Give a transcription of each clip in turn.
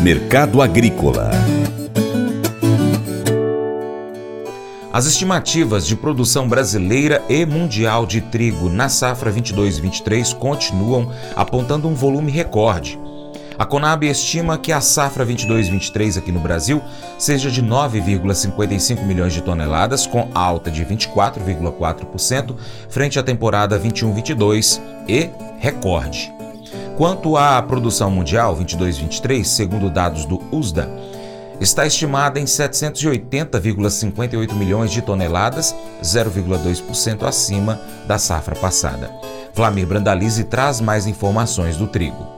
Mercado Agrícola As estimativas de produção brasileira e mundial de trigo na safra 22-23 continuam apontando um volume recorde. A Conab estima que a safra 22-23 aqui no Brasil seja de 9,55 milhões de toneladas, com alta de 24,4% frente à temporada 21-22 e recorde. Quanto à produção mundial 22-23, segundo dados do USDA, está estimada em 780,58 milhões de toneladas, 0,2% acima da safra passada. Flamir Brandalize traz mais informações do trigo.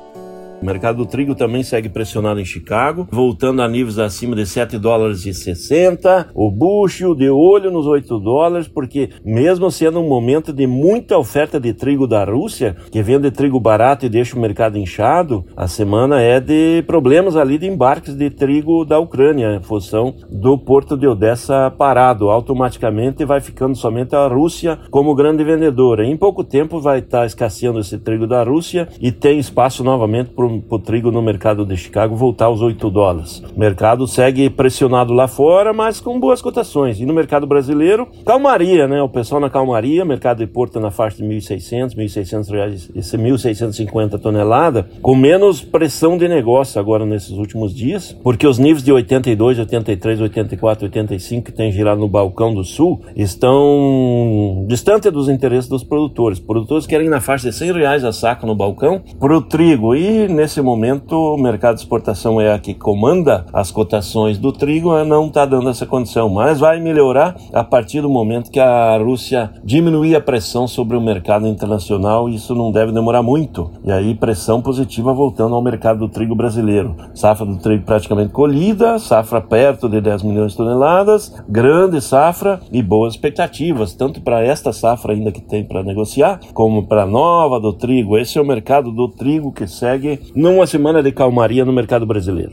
O mercado do trigo também segue pressionado em Chicago, voltando a níveis acima de 7 dólares e 60. O bucho de olho nos 8 dólares, porque mesmo sendo um momento de muita oferta de trigo da Rússia, que vende trigo barato e deixa o mercado inchado, a semana é de problemas ali de embarques de trigo da Ucrânia, em função do porto de Odessa parado. Automaticamente vai ficando somente a Rússia como grande vendedora. Em pouco tempo vai estar escasseando esse trigo da Rússia e tem espaço novamente para o trigo no mercado de Chicago voltar aos 8 dólares. O mercado segue pressionado lá fora, mas com boas cotações. E no mercado brasileiro, calmaria, né? O pessoal na calmaria, mercado de Porto na faixa de 1.600, 1.600 reais, esse 1.650 tonelada, com menos pressão de negócio agora nesses últimos dias, porque os níveis de 82, 83, 84, 85 que tem girado no balcão do sul estão distante dos interesses dos produtores. Produtores querem na faixa de 100 reais a saco no balcão para o trigo e nesse momento o mercado de exportação é a que comanda as cotações do trigo, né, não está dando essa condição, mas vai melhorar a partir do momento que a Rússia diminuir a pressão sobre o mercado internacional, isso não deve demorar muito. E aí pressão positiva voltando ao mercado do trigo brasileiro. Safra do trigo praticamente colhida, safra perto de 10 milhões de toneladas, grande safra e boas expectativas, tanto para esta safra ainda que tem para negociar, como para a nova do trigo. Esse é o mercado do trigo que segue numa semana de calmaria no mercado brasileiro.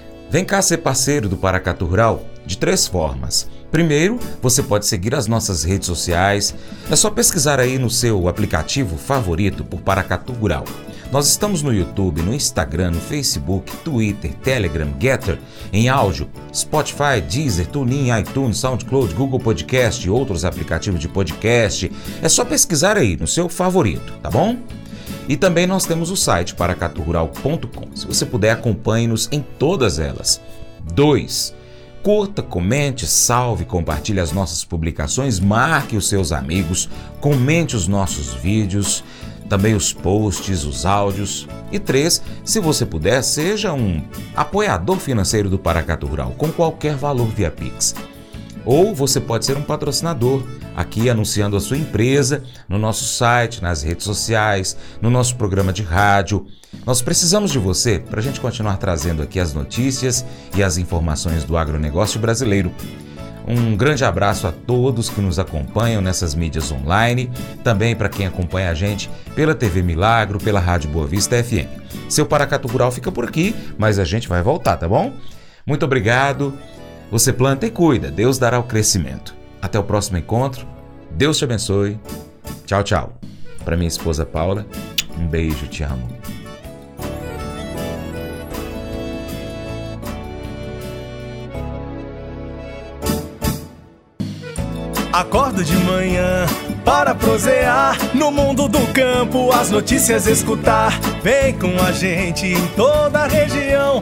Vem cá ser parceiro do Paracatu Rural de três formas. Primeiro, você pode seguir as nossas redes sociais. É só pesquisar aí no seu aplicativo favorito por Paracatu Rural. Nós estamos no YouTube, no Instagram, no Facebook, Twitter, Telegram, Getter, em áudio, Spotify, Deezer, TuneIn, iTunes, SoundCloud, Google Podcast e outros aplicativos de podcast. É só pesquisar aí no seu favorito, tá bom? E também nós temos o site paracaturural.com. Se você puder, acompanhe-nos em todas elas. 2. Curta, comente, salve, compartilhe as nossas publicações, marque os seus amigos, comente os nossos vídeos, também os posts, os áudios. E três, se você puder, seja um apoiador financeiro do Paracatu Rural, com qualquer valor via Pix. Ou você pode ser um patrocinador, aqui anunciando a sua empresa no nosso site, nas redes sociais, no nosso programa de rádio. Nós precisamos de você para a gente continuar trazendo aqui as notícias e as informações do agronegócio brasileiro. Um grande abraço a todos que nos acompanham nessas mídias online, também para quem acompanha a gente pela TV Milagro, pela Rádio Boa Vista FM. Seu Paracato Rural fica por aqui, mas a gente vai voltar, tá bom? Muito obrigado. Você planta e cuida, Deus dará o crescimento. Até o próximo encontro. Deus te abençoe. Tchau, tchau. Para minha esposa Paula, um beijo, te amo. Acordo de manhã para prosear no mundo do campo, as notícias escutar. Vem com a gente em toda a região